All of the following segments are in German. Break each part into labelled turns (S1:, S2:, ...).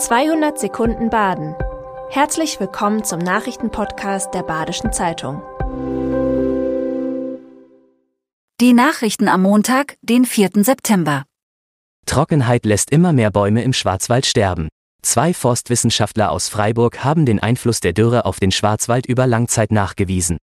S1: 200 Sekunden Baden. Herzlich willkommen zum Nachrichtenpodcast der Badischen Zeitung.
S2: Die Nachrichten am Montag, den 4. September.
S3: Trockenheit lässt immer mehr Bäume im Schwarzwald sterben. Zwei Forstwissenschaftler aus Freiburg haben den Einfluss der Dürre auf den Schwarzwald über Langzeit nachgewiesen.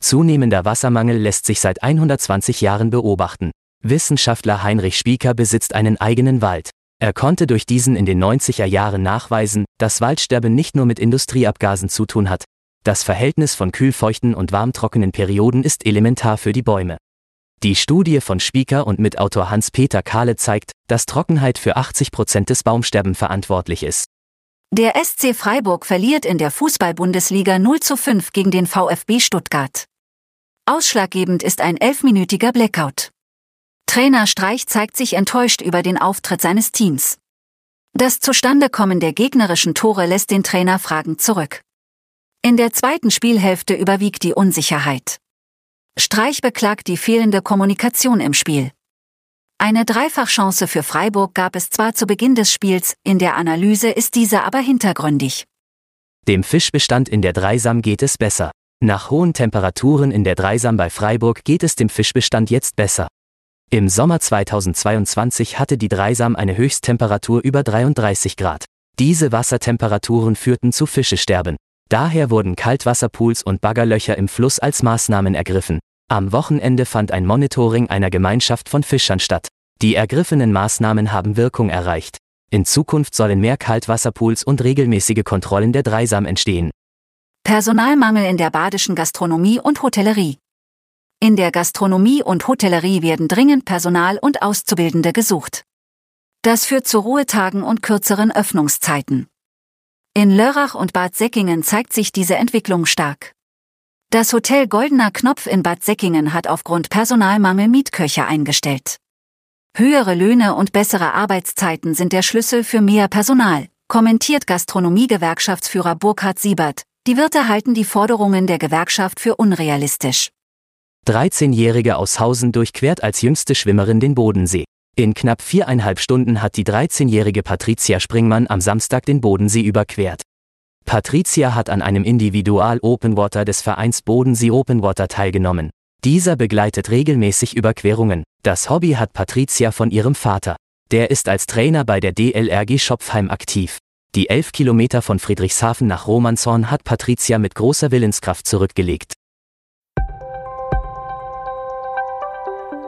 S3: Zunehmender Wassermangel lässt sich seit 120 Jahren beobachten. Wissenschaftler Heinrich Spieker besitzt einen eigenen Wald. Er konnte durch diesen in den 90er Jahren nachweisen, dass Waldsterben nicht nur mit Industrieabgasen zu tun hat. Das Verhältnis von kühlfeuchten und warmtrockenen Perioden ist elementar für die Bäume. Die Studie von Spieker und Mitautor Hans-Peter Kahle zeigt, dass Trockenheit für 80 Prozent des Baumsterben verantwortlich ist.
S2: Der SC Freiburg verliert in der Fußball-Bundesliga 0 zu 5 gegen den VfB Stuttgart. Ausschlaggebend ist ein elfminütiger Blackout. Trainer Streich zeigt sich enttäuscht über den Auftritt seines Teams. Das Zustandekommen der gegnerischen Tore lässt den Trainer fragend zurück. In der zweiten Spielhälfte überwiegt die Unsicherheit. Streich beklagt die fehlende Kommunikation im Spiel. Eine Dreifachchance für Freiburg gab es zwar zu Beginn des Spiels, in der Analyse ist diese aber hintergründig.
S3: Dem Fischbestand in der Dreisam geht es besser. Nach hohen Temperaturen in der Dreisam bei Freiburg geht es dem Fischbestand jetzt besser. Im Sommer 2022 hatte die Dreisam eine Höchsttemperatur über 33 Grad. Diese Wassertemperaturen führten zu Fischesterben. Daher wurden Kaltwasserpools und Baggerlöcher im Fluss als Maßnahmen ergriffen. Am Wochenende fand ein Monitoring einer Gemeinschaft von Fischern statt. Die ergriffenen Maßnahmen haben Wirkung erreicht. In Zukunft sollen mehr Kaltwasserpools und regelmäßige Kontrollen der Dreisam entstehen.
S2: Personalmangel in der badischen Gastronomie und Hotellerie. In der Gastronomie und Hotellerie werden dringend Personal und Auszubildende gesucht. Das führt zu Ruhetagen und kürzeren Öffnungszeiten. In Lörrach und Bad Säckingen zeigt sich diese Entwicklung stark. Das Hotel Goldener Knopf in Bad Säckingen hat aufgrund Personalmangel Mietköche eingestellt. Höhere Löhne und bessere Arbeitszeiten sind der Schlüssel für mehr Personal, kommentiert Gastronomiegewerkschaftsführer Burkhard Siebert. Die Wirte halten die Forderungen der Gewerkschaft für unrealistisch.
S3: 13-Jährige aus Hausen durchquert als jüngste Schwimmerin den Bodensee. In knapp viereinhalb Stunden hat die 13-jährige Patricia Springmann am Samstag den Bodensee überquert. Patricia hat an einem Individual Open Water des Vereins Bodensee Open Water teilgenommen. Dieser begleitet regelmäßig Überquerungen. Das Hobby hat Patricia von ihrem Vater. Der ist als Trainer bei der DLRG Schopfheim aktiv. Die elf Kilometer von Friedrichshafen nach Romanshorn hat Patricia mit großer Willenskraft zurückgelegt.